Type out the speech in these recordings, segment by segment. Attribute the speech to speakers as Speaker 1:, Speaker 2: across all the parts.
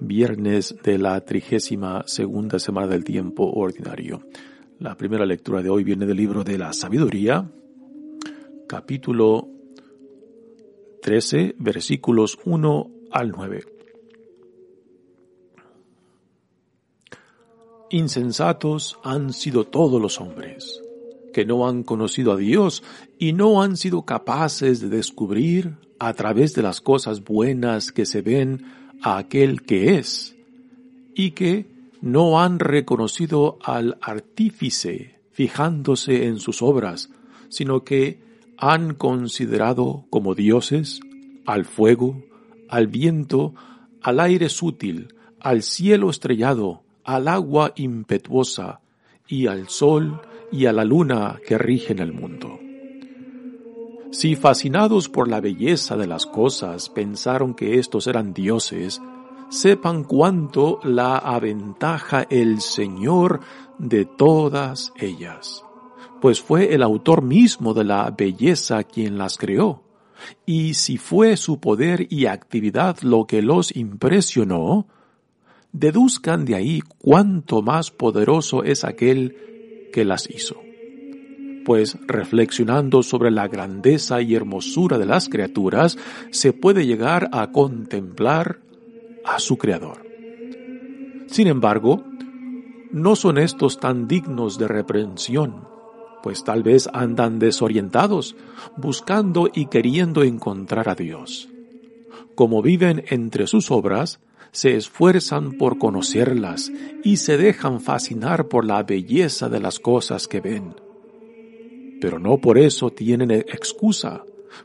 Speaker 1: viernes de la trigésima segunda semana del tiempo ordinario. La primera lectura de hoy viene del libro de la sabiduría, capítulo 13, versículos 1 al 9. Insensatos han sido todos los hombres, que no han conocido a Dios y no han sido capaces de descubrir a través de las cosas buenas que se ven a aquel que es, y que no han reconocido al artífice fijándose en sus obras, sino que han considerado como dioses al fuego, al viento, al aire sutil, al cielo estrellado, al agua impetuosa, y al sol y a la luna que rigen el mundo. Si fascinados por la belleza de las cosas pensaron que estos eran dioses, sepan cuánto la aventaja el Señor de todas ellas, pues fue el autor mismo de la belleza quien las creó. Y si fue su poder y actividad lo que los impresionó, deduzcan de ahí cuánto más poderoso es aquel que las hizo. Pues reflexionando sobre la grandeza y hermosura de las criaturas, se puede llegar a contemplar a su Creador. Sin embargo, no son estos tan dignos de reprensión, pues tal vez andan desorientados, buscando y queriendo encontrar a Dios. Como viven entre sus obras, se esfuerzan por conocerlas y se dejan fascinar por la belleza de las cosas que ven. Pero no por eso tienen excusa,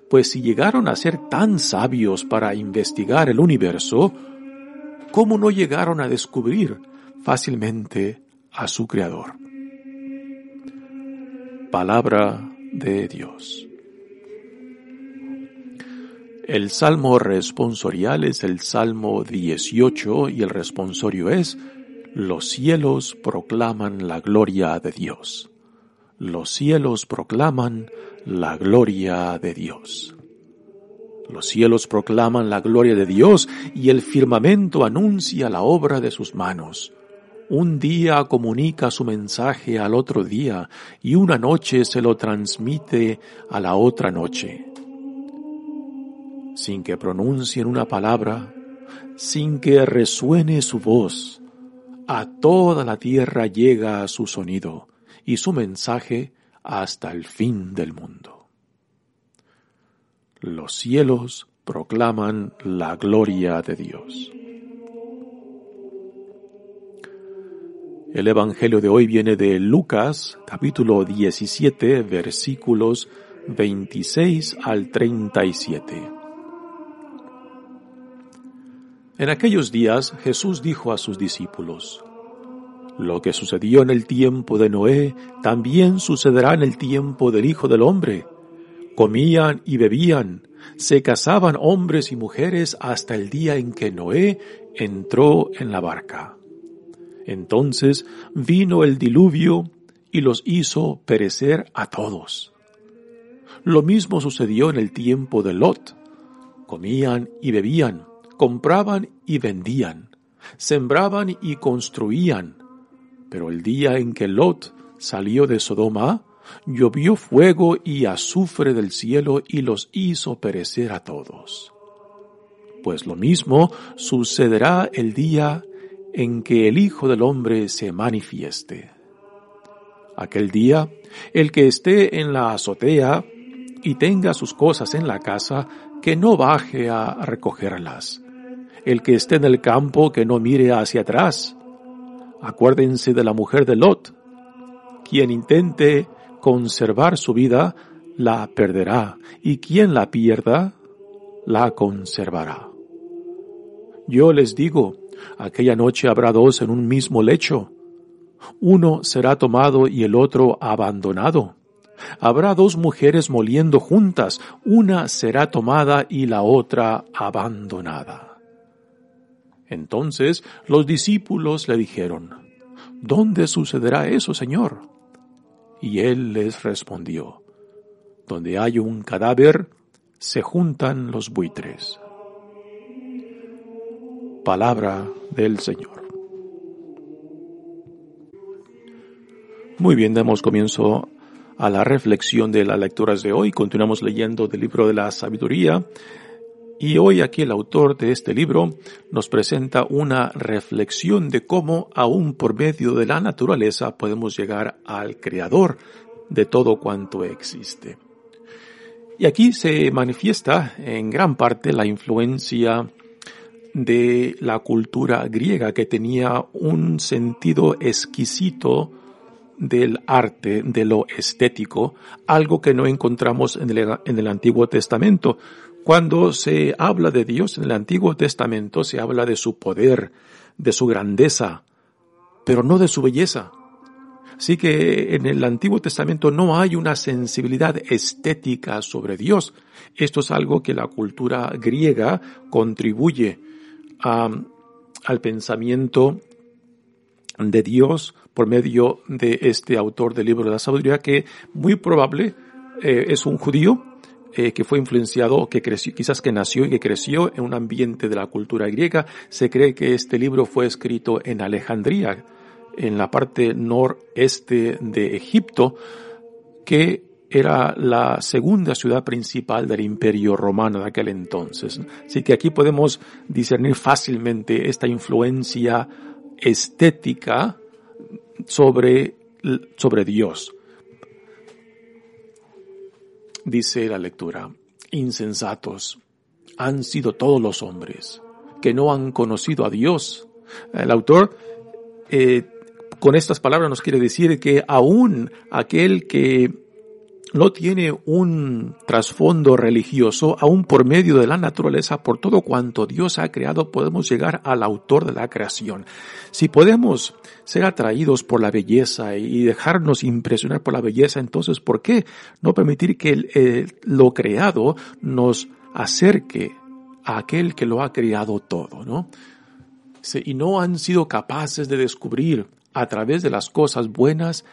Speaker 1: pues si llegaron a ser tan sabios para investigar el universo, ¿cómo no llegaron a descubrir fácilmente a su Creador? Palabra de Dios. El salmo responsorial es el salmo 18 y el responsorio es Los cielos proclaman la gloria de Dios. Los cielos proclaman la gloria de Dios. Los cielos proclaman la gloria de Dios y el firmamento anuncia la obra de sus manos. Un día comunica su mensaje al otro día y una noche se lo transmite a la otra noche sin que pronuncien una palabra, sin que resuene su voz. A toda la tierra llega su sonido y su mensaje hasta el fin del mundo. Los cielos proclaman la gloria de Dios. El Evangelio de hoy viene de Lucas, capítulo 17, versículos 26 al 37. En aquellos días Jesús dijo a sus discípulos, Lo que sucedió en el tiempo de Noé también sucederá en el tiempo del Hijo del Hombre. Comían y bebían, se casaban hombres y mujeres hasta el día en que Noé entró en la barca. Entonces vino el diluvio y los hizo perecer a todos. Lo mismo sucedió en el tiempo de Lot. Comían y bebían, compraban y vendían, sembraban y construían. Pero el día en que Lot salió de Sodoma, llovió fuego y azufre del cielo y los hizo perecer a todos. Pues lo mismo sucederá el día en que el Hijo del Hombre se manifieste. Aquel día, el que esté en la azotea y tenga sus cosas en la casa, que no baje a recogerlas. El que esté en el campo, que no mire hacia atrás. Acuérdense de la mujer de Lot. Quien intente conservar su vida, la perderá, y quien la pierda, la conservará. Yo les digo, aquella noche habrá dos en un mismo lecho. Uno será tomado y el otro abandonado. Habrá dos mujeres moliendo juntas, una será tomada y la otra abandonada. Entonces los discípulos le dijeron, ¿Dónde sucederá eso, Señor? Y él les respondió, Donde hay un cadáver, se juntan los buitres. Palabra del Señor. Muy bien, damos comienzo a la reflexión de las lecturas de hoy. Continuamos leyendo del libro de la sabiduría. Y hoy aquí el autor de este libro nos presenta una reflexión de cómo aún por medio de la naturaleza podemos llegar al creador de todo cuanto existe. Y aquí se manifiesta en gran parte la influencia de la cultura griega que tenía un sentido exquisito del arte, de lo estético, algo que no encontramos en el, en el Antiguo Testamento. Cuando se habla de Dios en el Antiguo Testamento, se habla de su poder, de su grandeza, pero no de su belleza. Así que en el Antiguo Testamento no hay una sensibilidad estética sobre Dios. Esto es algo que la cultura griega contribuye al pensamiento de Dios por medio de este autor del libro de la sabiduría que muy probable eh, es un judío eh, que fue influenciado, que creció, quizás que nació y que creció en un ambiente de la cultura griega. Se cree que este libro fue escrito en Alejandría, en la parte noreste de Egipto, que era la segunda ciudad principal del imperio romano de aquel entonces. Así que aquí podemos discernir fácilmente esta influencia estética sobre, sobre Dios. Dice la lectura, insensatos han sido todos los hombres que no han conocido a Dios. El autor eh, con estas palabras nos quiere decir que aún aquel que no tiene un trasfondo religioso, aún por medio de la naturaleza, por todo cuanto Dios ha creado, podemos llegar al autor de la creación. Si podemos ser atraídos por la belleza y dejarnos impresionar por la belleza, entonces, ¿por qué no permitir que lo creado nos acerque a aquel que lo ha creado todo, no? Y no han sido capaces de descubrir a través de las cosas buenas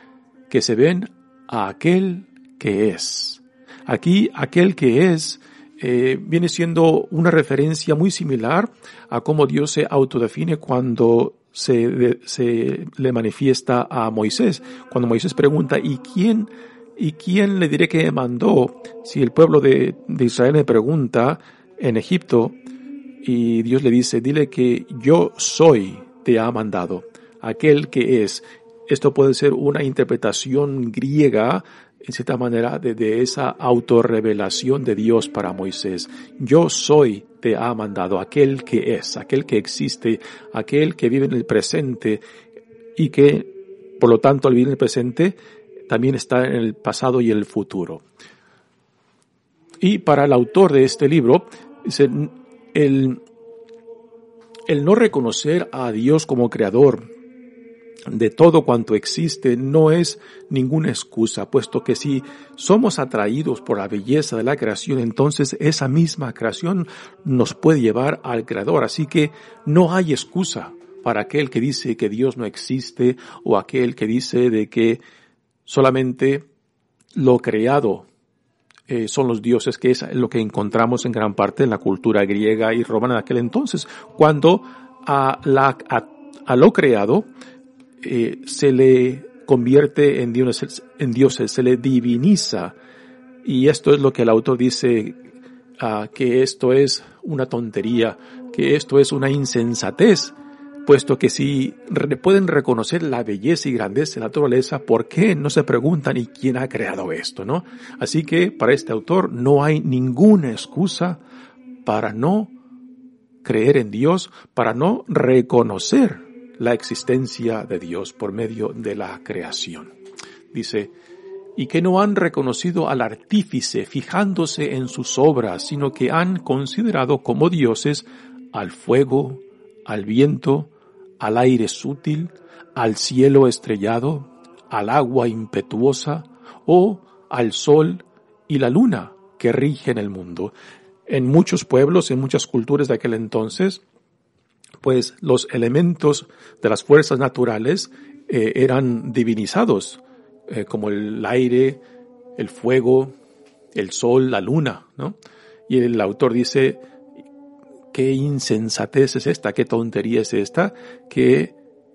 Speaker 1: que se ven a aquel que es. Aquí aquel que es eh, viene siendo una referencia muy similar a cómo Dios se autodefine cuando se, le manifiesta a Moisés. Cuando Moisés pregunta, ¿y quién, y quién le diré que mandó? Si el pueblo de, de Israel me pregunta en Egipto, y Dios le dice, dile que yo soy, te ha mandado, aquel que es. Esto puede ser una interpretación griega en cierta manera, de, esa autorrevelación de Dios para Moisés. Yo soy, te ha mandado, aquel que es, aquel que existe, aquel que vive en el presente y que, por lo tanto, al vivir en el presente, también está en el pasado y el futuro. Y para el autor de este libro, el, el no reconocer a Dios como creador, de todo cuanto existe no es ninguna excusa, puesto que si somos atraídos por la belleza de la creación, entonces esa misma creación nos puede llevar al Creador. Así que no hay excusa para aquel que dice que Dios no existe o aquel que dice de que solamente lo creado eh, son los dioses, que es lo que encontramos en gran parte en la cultura griega y romana de aquel entonces, cuando a, la, a lo creado eh, se le convierte en dioses, en dioses, se le diviniza. Y esto es lo que el autor dice, uh, que esto es una tontería, que esto es una insensatez, puesto que si pueden reconocer la belleza y grandeza de la naturaleza, ¿por qué no se preguntan y quién ha creado esto, no? Así que para este autor no hay ninguna excusa para no creer en Dios, para no reconocer la existencia de Dios por medio de la creación. Dice, y que no han reconocido al artífice fijándose en sus obras, sino que han considerado como dioses al fuego, al viento, al aire sutil, al cielo estrellado, al agua impetuosa o al sol y la luna que rigen el mundo. En muchos pueblos, en muchas culturas de aquel entonces, pues los elementos de las fuerzas naturales eh, eran divinizados eh, como el aire, el fuego, el sol, la luna, ¿no? Y el autor dice, qué insensatez es esta, qué tontería es esta, que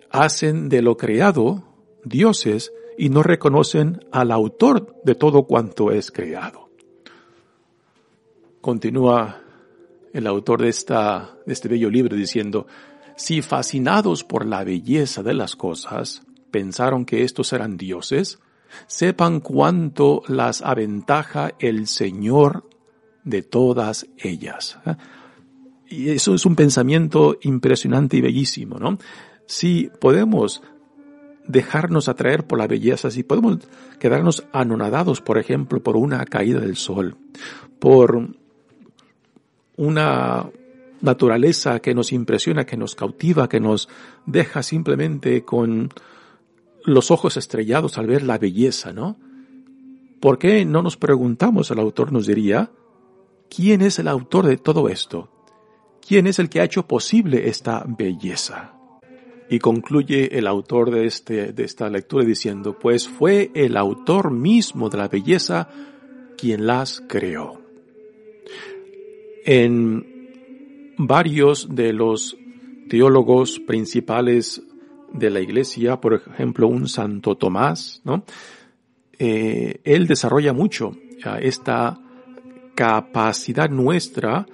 Speaker 1: hacen de lo creado dioses y no reconocen al autor de todo cuanto es creado. Continúa el autor de, esta, de este bello libro diciendo, si fascinados por la belleza de las cosas, pensaron que estos eran dioses, sepan cuánto las aventaja el Señor de todas ellas. Y eso es un pensamiento impresionante y bellísimo, ¿no? Si podemos dejarnos atraer por la belleza, si podemos quedarnos anonadados, por ejemplo, por una caída del sol, por una naturaleza que nos impresiona, que nos cautiva, que nos deja simplemente con los ojos estrellados al ver la belleza, ¿no? ¿Por qué no nos preguntamos, el autor nos diría, ¿quién es el autor de todo esto? ¿Quién es el que ha hecho posible esta belleza? Y concluye el autor de, este, de esta lectura diciendo, pues fue el autor mismo de la belleza quien las creó. En varios de los teólogos principales de la iglesia, por ejemplo, un Santo Tomás, ¿no? Eh, él desarrolla mucho esta capacidad nuestra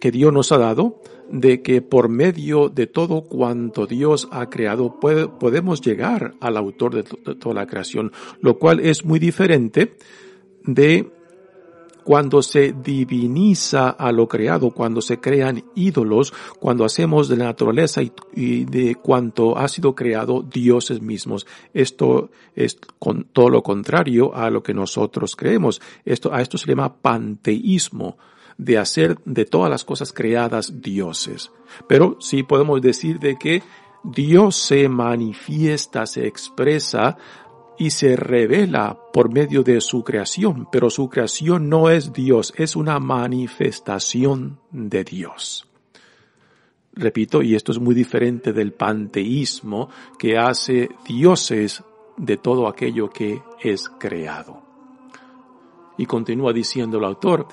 Speaker 1: que Dios nos ha dado de que por medio de todo cuanto Dios ha creado podemos llegar al autor de toda la creación, lo cual es muy diferente de cuando se diviniza a lo creado, cuando se crean ídolos, cuando hacemos de la naturaleza y, de cuanto ha sido creado dioses mismos. Esto es con todo lo contrario a lo que nosotros creemos. Esto, a esto se llama panteísmo de hacer de todas las cosas creadas dioses. Pero sí podemos decir de que Dios se manifiesta, se expresa y se revela por medio de su creación, pero su creación no es Dios, es una manifestación de Dios. Repito, y esto es muy diferente del panteísmo que hace dioses de todo aquello que es creado. Y continúa diciendo el autor,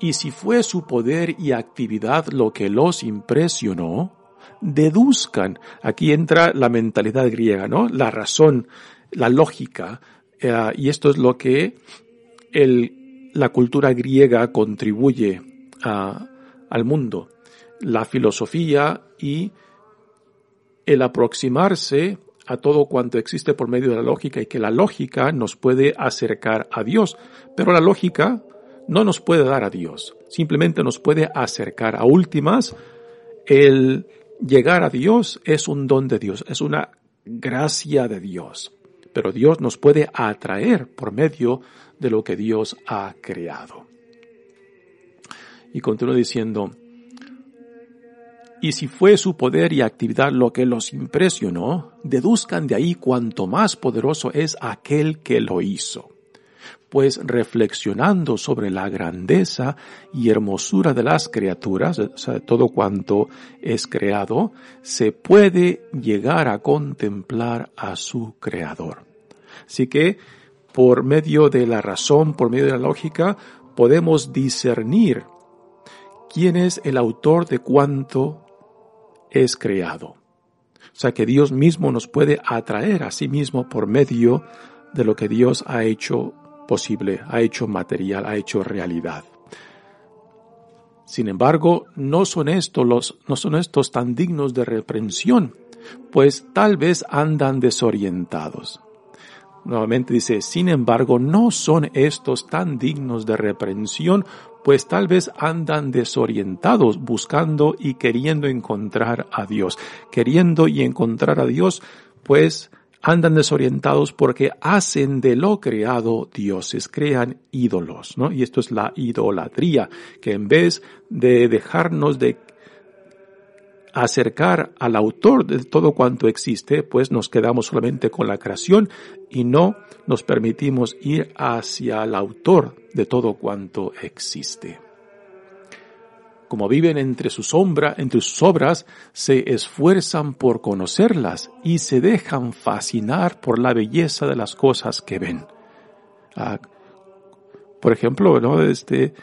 Speaker 1: y si fue su poder y actividad lo que los impresionó, deduzcan, aquí entra la mentalidad griega, ¿no? La razón, la lógica, eh, y esto es lo que el, la cultura griega contribuye a, al mundo, la filosofía y el aproximarse a todo cuanto existe por medio de la lógica y que la lógica nos puede acercar a Dios, pero la lógica no nos puede dar a Dios, simplemente nos puede acercar. A últimas. El llegar a Dios es un don de Dios, es una gracia de Dios pero Dios nos puede atraer por medio de lo que Dios ha creado. Y continúa diciendo, y si fue su poder y actividad lo que los impresionó, deduzcan de ahí cuánto más poderoso es aquel que lo hizo pues reflexionando sobre la grandeza y hermosura de las criaturas, o sea, todo cuanto es creado, se puede llegar a contemplar a su creador. Así que, por medio de la razón, por medio de la lógica, podemos discernir quién es el autor de cuanto es creado. O sea que Dios mismo nos puede atraer a sí mismo por medio de lo que Dios ha hecho posible, ha hecho material, ha hecho realidad. Sin embargo, no son estos los, no son estos tan dignos de reprensión, pues tal vez andan desorientados. Nuevamente dice, sin embargo, no son estos tan dignos de reprensión, pues tal vez andan desorientados buscando y queriendo encontrar a Dios. Queriendo y encontrar a Dios, pues andan desorientados porque hacen de lo creado dioses, crean ídolos, ¿no? Y esto es la idolatría, que en vez de dejarnos de acercar al autor de todo cuanto existe, pues nos quedamos solamente con la creación y no nos permitimos ir hacia el autor de todo cuanto existe. Como viven entre su sombra, entre sus obras, se esfuerzan por conocerlas y se dejan fascinar por la belleza de las cosas que ven. Ah, por ejemplo, ¿no? este,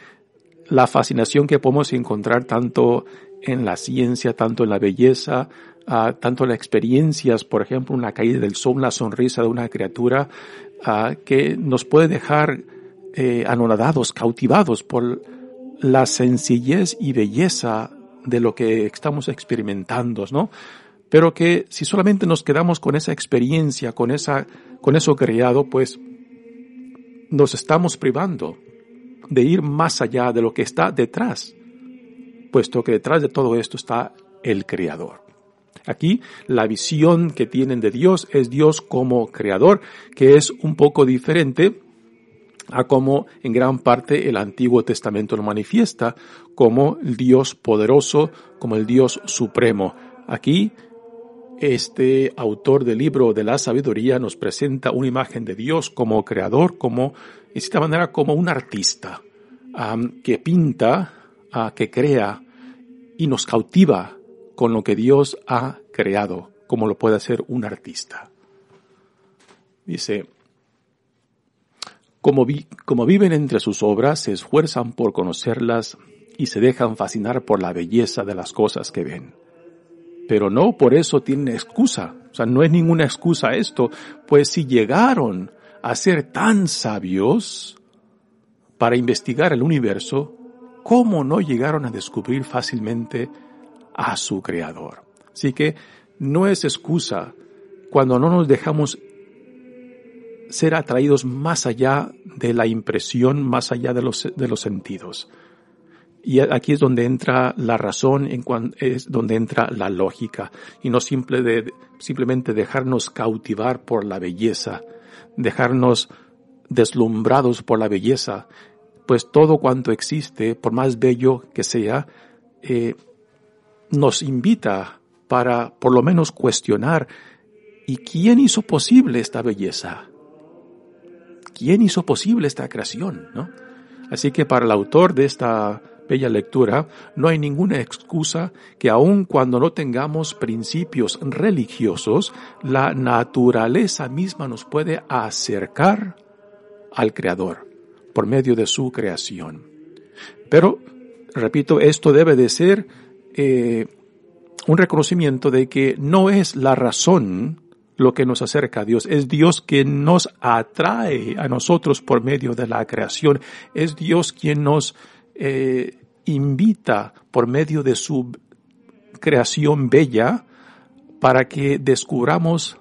Speaker 1: la fascinación que podemos encontrar tanto en la ciencia, tanto en la belleza, uh, tanto en las experiencias, por ejemplo, una caída del sol, una sonrisa de una criatura, uh, que nos puede dejar eh, anonadados, cautivados por la sencillez y belleza de lo que estamos experimentando, ¿no? Pero que si solamente nos quedamos con esa experiencia, con esa, con eso creado, pues nos estamos privando de ir más allá de lo que está detrás puesto que detrás de todo esto está el Creador. Aquí la visión que tienen de Dios es Dios como creador, que es un poco diferente a como en gran parte el Antiguo Testamento lo manifiesta, como el Dios poderoso, como el Dios supremo. Aquí este autor del libro de la sabiduría nos presenta una imagen de Dios como creador, como, de esta manera, como un artista que pinta que crea y nos cautiva con lo que Dios ha creado, como lo puede hacer un artista. Dice, como, viven entre sus obras, se esfuerzan por conocerlas y se dejan fascinar por la belleza de las cosas que ven. Pero no por eso tienen excusa. O sea, no es ninguna excusa esto, pues si llegaron a ser tan sabios para investigar el universo, ¿cómo no llegaron a descubrir fácilmente a su Creador? Así que no es excusa cuando no nos dejamos ser atraídos más allá de la impresión, más allá de los, de los sentidos. Y aquí es donde entra la razón, en es donde entra la lógica, y no simple de, simplemente dejarnos cautivar por la belleza, dejarnos deslumbrados por la belleza, pues todo cuanto existe, por más bello que sea, eh, nos invita para por lo menos cuestionar, ¿y quién hizo posible esta belleza? ¿Quién hizo posible esta creación? ¿no? Así que para el autor de esta bella lectura, no hay ninguna excusa que aun cuando no tengamos principios religiosos, la naturaleza misma nos puede acercar al Creador por medio de su creación. Pero, repito, esto debe de ser eh, un reconocimiento de que no es la razón lo que nos acerca a Dios, es Dios quien nos atrae a nosotros por medio de la creación, es Dios quien nos eh, invita por medio de su creación bella para que descubramos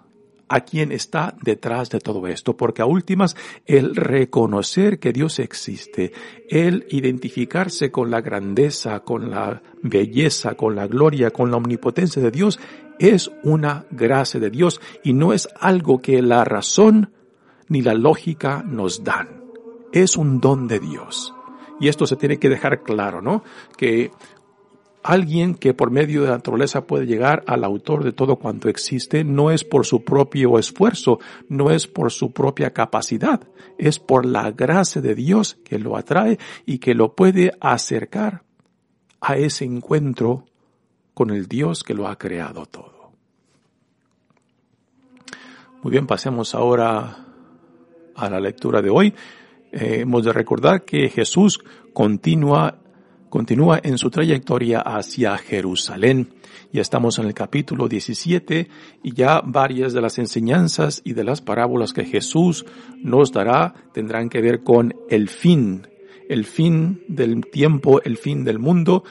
Speaker 1: a quien está detrás de todo esto, porque a últimas el reconocer que Dios existe, el identificarse con la grandeza, con la belleza, con la gloria, con la omnipotencia de Dios, es una gracia de Dios y no es algo que la razón ni la lógica nos dan. Es un don de Dios. Y esto se tiene que dejar claro, ¿no? Que Alguien que por medio de la naturaleza puede llegar al autor de todo cuanto existe no es por su propio esfuerzo, no es por su propia capacidad, es por la gracia de Dios que lo atrae y que lo puede acercar a ese encuentro con el Dios que lo ha creado todo. Muy bien, pasemos ahora a la lectura de hoy. Eh, hemos de recordar que Jesús continúa continúa en su trayectoria hacia Jerusalén. Ya estamos en el capítulo 17 y ya varias de las enseñanzas y de las parábolas que Jesús nos dará tendrán que ver con el fin, el fin del tiempo, el fin del mundo,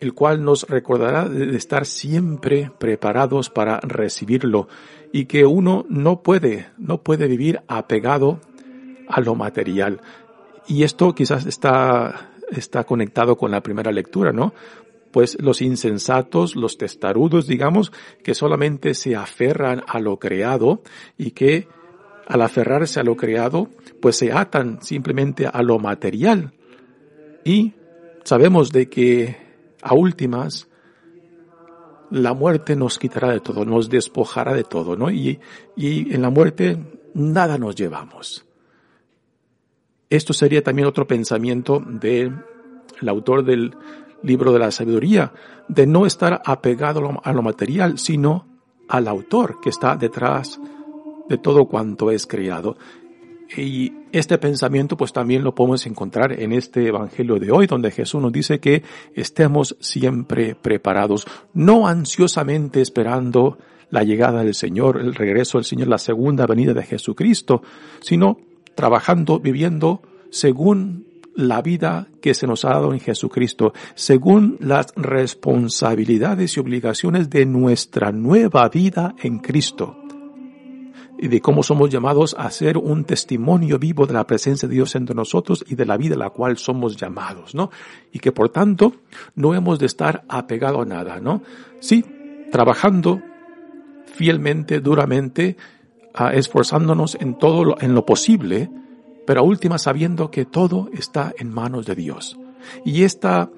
Speaker 1: el cual nos recordará de estar siempre preparados para recibirlo y que uno no puede, no puede vivir apegado a lo material. Y esto quizás está, está conectado con la primera lectura, ¿no? Pues los insensatos, los testarudos, digamos, que solamente se aferran a lo creado y que al aferrarse a lo creado, pues se atan simplemente a lo material. Y sabemos de que a últimas la muerte nos quitará de todo, nos despojará de todo, ¿no? Y, y en la muerte nada nos llevamos. Esto sería también otro pensamiento del autor del libro de la sabiduría, de no estar apegado a lo material, sino al autor que está detrás de todo cuanto es creado. Y este pensamiento pues también lo podemos encontrar en este Evangelio de hoy, donde Jesús nos dice que estemos siempre preparados, no ansiosamente esperando la llegada del Señor, el regreso del Señor, la segunda venida de Jesucristo, sino trabajando, viviendo según la vida que se nos ha dado en Jesucristo, según las responsabilidades y obligaciones de nuestra nueva vida en Cristo y de cómo somos llamados a ser un testimonio vivo de la presencia de Dios entre nosotros y de la vida a la cual somos llamados, ¿no? Y que por tanto no hemos de estar apegado a nada, ¿no? Sí, trabajando fielmente, duramente, esforzándonos en todo lo, en lo posible, pero a última sabiendo que todo está en manos de Dios. Y esta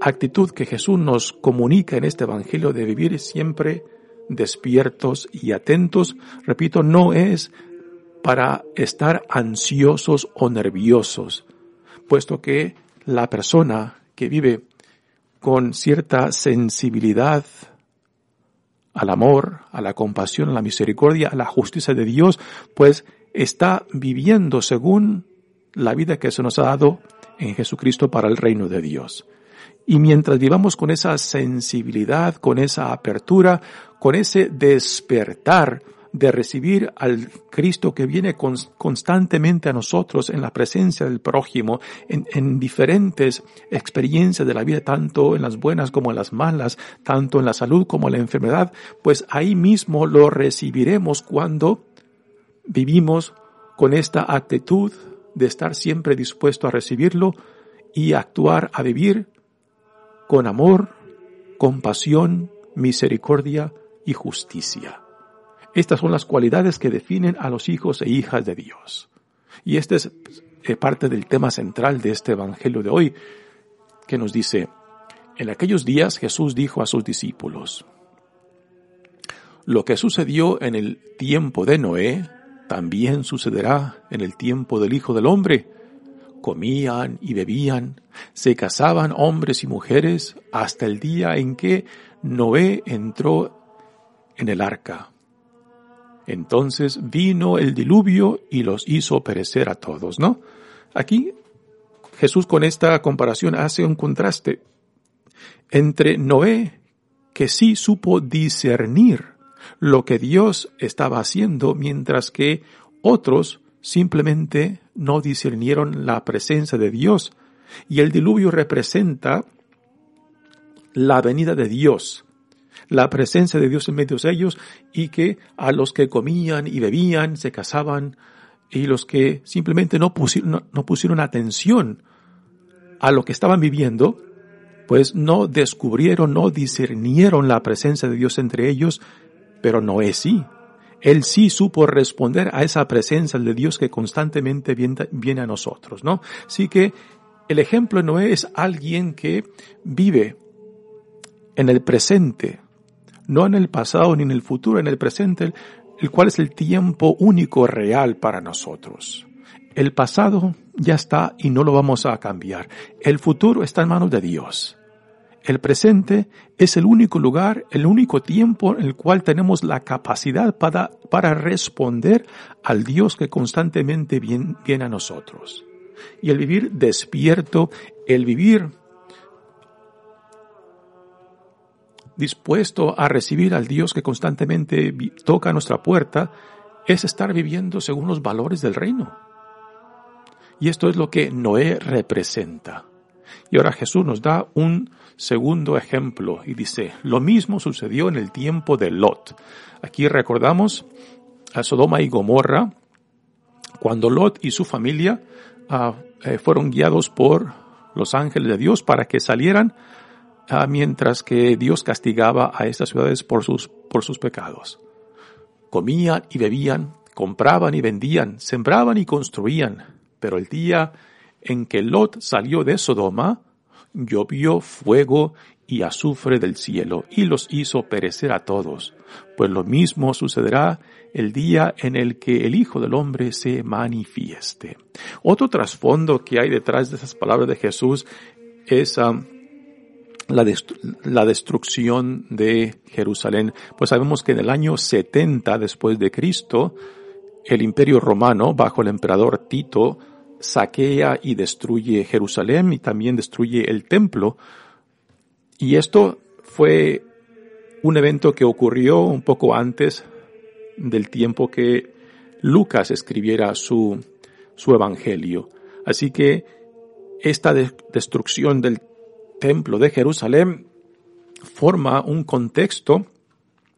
Speaker 1: actitud que Jesús nos comunica en este Evangelio de vivir siempre despiertos y atentos, repito, no es para estar ansiosos o nerviosos, puesto que la persona que vive con cierta sensibilidad al amor, a la compasión, a la misericordia, a la justicia de Dios, pues está viviendo según la vida que se nos ha dado en Jesucristo para el reino de Dios. Y mientras vivamos con esa sensibilidad, con esa apertura, con ese despertar de recibir al Cristo que viene constantemente a nosotros en la presencia del prójimo, en, en, diferentes experiencias de la vida, tanto en las buenas como en las malas, tanto en la salud como en la enfermedad, pues ahí mismo lo recibiremos cuando vivimos con esta actitud de estar siempre dispuesto a recibirlo y actuar, a vivir con amor, compasión, misericordia y justicia. Estas son las cualidades que definen a los hijos e hijas de Dios. Y este es eh, parte del tema central de este Evangelio de hoy, que nos dice, en aquellos días Jesús dijo a sus discípulos, lo que sucedió en el tiempo de Noé, también sucederá en el tiempo del Hijo del Hombre. Comían y bebían, se casaban hombres y mujeres hasta el día en que Noé entró en el arca. Entonces vino el diluvio y los hizo perecer a todos, ¿no? Aquí Jesús con esta comparación hace un contraste entre Noé, que sí supo discernir lo que Dios estaba haciendo, mientras que otros simplemente no discernieron la presencia de Dios. Y el diluvio representa la venida de Dios, la presencia de Dios en medio de ellos y que a los que comían y bebían, se casaban y los que simplemente no pusieron, atención a lo que estaban viviendo, pues no descubrieron, no discernieron la presencia de Dios entre ellos, pero Noé sí. Él sí supo responder a esa presencia de Dios que constantemente viene, viene a nosotros, ¿no? Así que el ejemplo de Noé es alguien que vive en el presente, no en el pasado ni en el futuro, en el presente, el cual es el tiempo único real para nosotros. El pasado ya está y no lo vamos a cambiar. El futuro está en manos de Dios. El presente es el único lugar, el único tiempo en el cual tenemos la capacidad para, para responder al Dios que constantemente viene, viene a nosotros. Y el vivir despierto, el vivir dispuesto a recibir al Dios que constantemente toca nuestra puerta, es estar viviendo según los valores del reino. Y esto es lo que Noé representa. Y ahora Jesús nos da un segundo ejemplo y dice, lo mismo sucedió en el tiempo de Lot. Aquí recordamos a Sodoma y Gomorra, cuando Lot y su familia ah, eh, fueron guiados por los ángeles de Dios para que salieran mientras que Dios castigaba a estas ciudades por sus, por sus pecados. Comían y bebían, compraban y vendían, sembraban y construían, pero el día en que Lot salió de Sodoma, llovió fuego y azufre del cielo y los hizo perecer a todos. Pues lo mismo sucederá el día en el que el Hijo del Hombre se manifieste. Otro trasfondo que hay detrás de esas palabras de Jesús es um, la, la, destrucción de Jerusalén. Pues sabemos que en el año 70 después de Cristo, el imperio romano, bajo el emperador Tito, saquea y destruye Jerusalén y también destruye el templo. Y esto fue un evento que ocurrió un poco antes del tiempo que Lucas escribiera su, su evangelio. Así que esta destrucción del templo de Jerusalén forma un contexto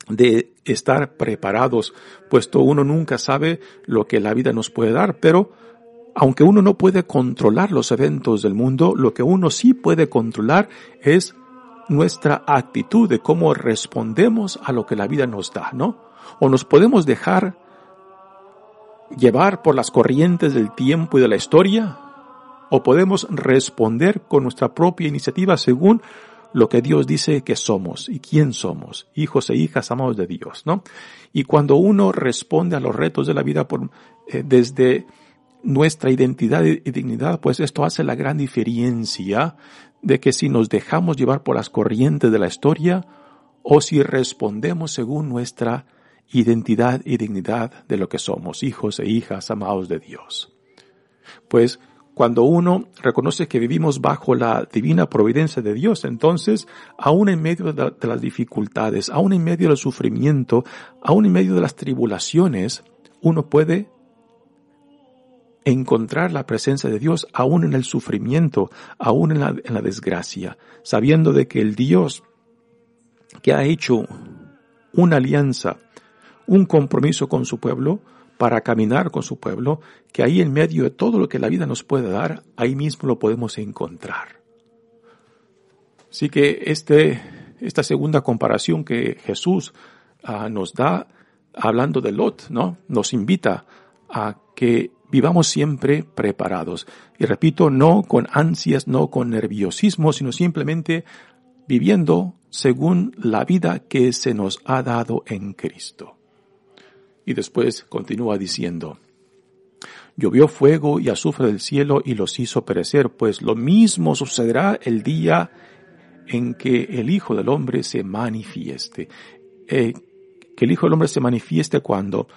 Speaker 1: de estar preparados, puesto uno nunca sabe lo que la vida nos puede dar, pero aunque uno no puede controlar los eventos del mundo, lo que uno sí puede controlar es nuestra actitud de cómo respondemos a lo que la vida nos da, ¿no? O nos podemos dejar llevar por las corrientes del tiempo y de la historia, o podemos responder con nuestra propia iniciativa según lo que Dios dice que somos y quién somos, hijos e hijas amados de Dios, ¿no? Y cuando uno responde a los retos de la vida por, eh, desde nuestra identidad y dignidad, pues esto hace la gran diferencia de que si nos dejamos llevar por las corrientes de la historia o si respondemos según nuestra identidad y dignidad de lo que somos, hijos e hijas amados de Dios. Pues cuando uno reconoce que vivimos bajo la divina providencia de Dios, entonces, aún en medio de, las dificultades, aún en medio del sufrimiento, aún en medio de las tribulaciones, uno puede encontrar la presencia de Dios aún en el sufrimiento, aún en la, en la desgracia, sabiendo de que el Dios que ha hecho una alianza, un compromiso con su pueblo, para caminar con su pueblo, que ahí en medio de todo lo que la vida nos puede dar, ahí mismo lo podemos encontrar. Así que este, esta segunda comparación que Jesús ah, nos da, hablando de Lot, ¿no? Nos invita a que vivamos siempre preparados. Y repito, no con ansias, no con nerviosismo, sino simplemente viviendo según la vida que se nos ha dado en Cristo. Y después continúa diciendo, llovió fuego y azufre del cielo y los hizo perecer, pues lo mismo sucederá el día en que el Hijo del Hombre se manifieste. Eh, que el Hijo del Hombre se manifieste cuando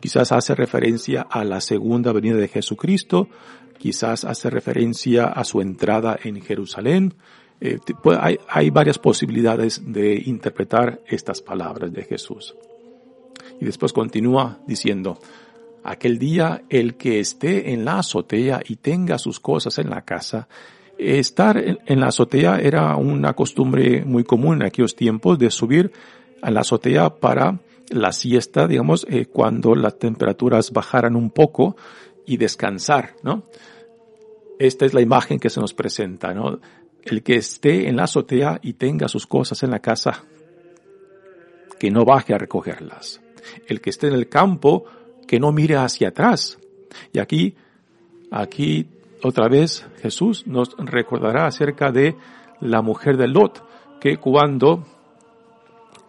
Speaker 1: Quizás hace referencia a la segunda venida de Jesucristo, quizás hace referencia a su entrada en Jerusalén. Eh, hay, hay varias posibilidades de interpretar estas palabras de Jesús. Y después continúa diciendo, aquel día el que esté en la azotea y tenga sus cosas en la casa, estar en la azotea era una costumbre muy común en aquellos tiempos de subir a la azotea para la siesta, digamos, eh, cuando las temperaturas bajaran un poco y descansar, ¿no? Esta es la imagen que se nos presenta, ¿no? El que esté en la azotea y tenga sus cosas en la casa, que no baje a recogerlas. El que esté en el campo, que no mire hacia atrás. Y aquí, aquí otra vez Jesús nos recordará acerca de la mujer de Lot, que cuando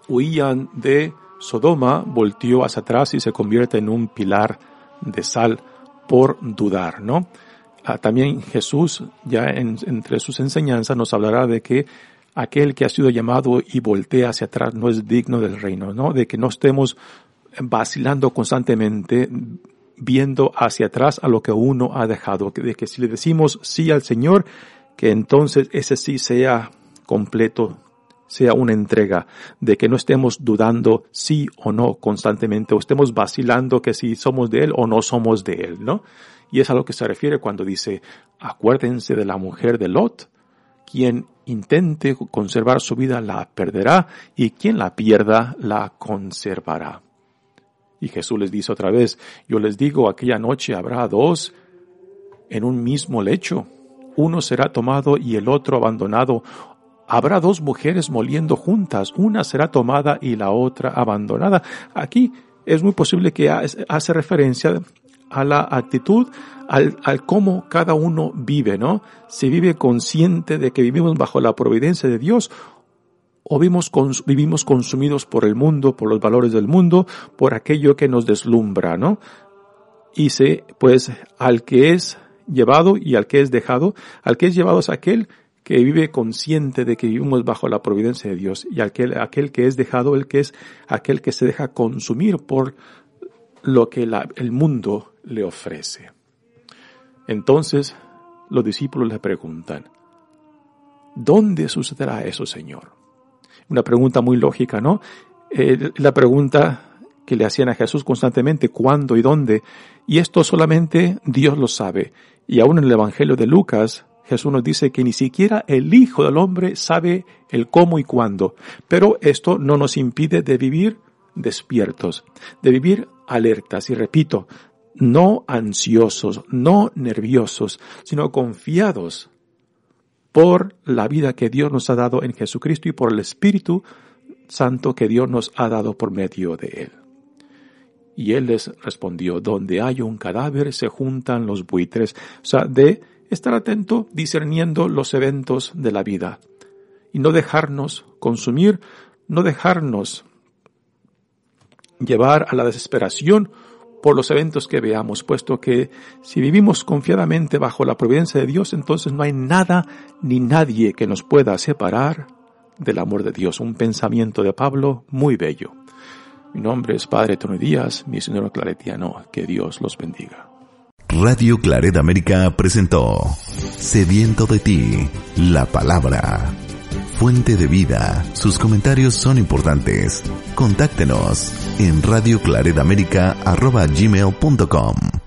Speaker 1: huían de Sodoma volteó hacia atrás y se convierte en un pilar de sal por dudar, ¿no? Ah, también Jesús, ya entre sus enseñanzas, nos hablará de que aquel que ha sido llamado y voltea hacia atrás no es digno del reino, ¿no? De que no estemos vacilando constantemente viendo hacia atrás a lo que uno ha dejado, de que si le decimos sí al Señor, que entonces ese sí sea completo sea una entrega, de que no estemos dudando sí o no constantemente, o estemos vacilando que si somos de Él o no somos de Él, ¿no? Y es a lo que se refiere cuando dice, acuérdense de la mujer de Lot, quien intente conservar su vida la perderá y quien la pierda la conservará. Y Jesús les dice otra vez, yo les digo, aquella noche habrá dos en un mismo lecho. Uno será tomado y el otro abandonado. Habrá dos mujeres moliendo juntas, una será tomada y la otra abandonada. Aquí es muy posible que hace referencia a la actitud, al, al, cómo cada uno vive, ¿no? Si vive consciente de que vivimos bajo la providencia de Dios o vivimos, consumidos por el mundo, por los valores del mundo, por aquello que nos deslumbra, ¿no? Y se, pues, al que es llevado y al que es dejado, al que es llevado es aquel que vive consciente de que vivimos bajo la providencia de Dios y aquel, aquel que es dejado, el que es aquel que se deja consumir por lo que el mundo le ofrece. Entonces los discípulos le preguntan, ¿dónde sucederá eso, Señor? Una pregunta muy lógica, ¿no? Eh, la pregunta que le hacían a Jesús constantemente, ¿cuándo y dónde? Y esto solamente Dios lo sabe. Y aún en el Evangelio de Lucas, Jesús nos dice que ni siquiera el Hijo del Hombre sabe el cómo y cuándo. Pero esto no nos impide de vivir despiertos, de vivir alertas. Y repito, no ansiosos, no nerviosos, sino confiados por la vida que Dios nos ha dado en Jesucristo y por el Espíritu Santo que Dios nos ha dado por medio de Él. Y Él les respondió, donde hay un cadáver se juntan los buitres. O sea, de estar atento discerniendo los eventos de la vida y no dejarnos consumir, no dejarnos llevar a la desesperación por los eventos que veamos, puesto que si vivimos confiadamente bajo la providencia de Dios, entonces no hay nada ni nadie que nos pueda separar del amor de Dios. Un pensamiento de Pablo muy bello. Mi nombre es Padre Tony Díaz, misionero claretiano. Que Dios los bendiga.
Speaker 2: Radio Claret América presentó Sediento de ti, la palabra. Fuente de vida. Sus comentarios son importantes. Contáctenos en radioclaredamerica.gmail.com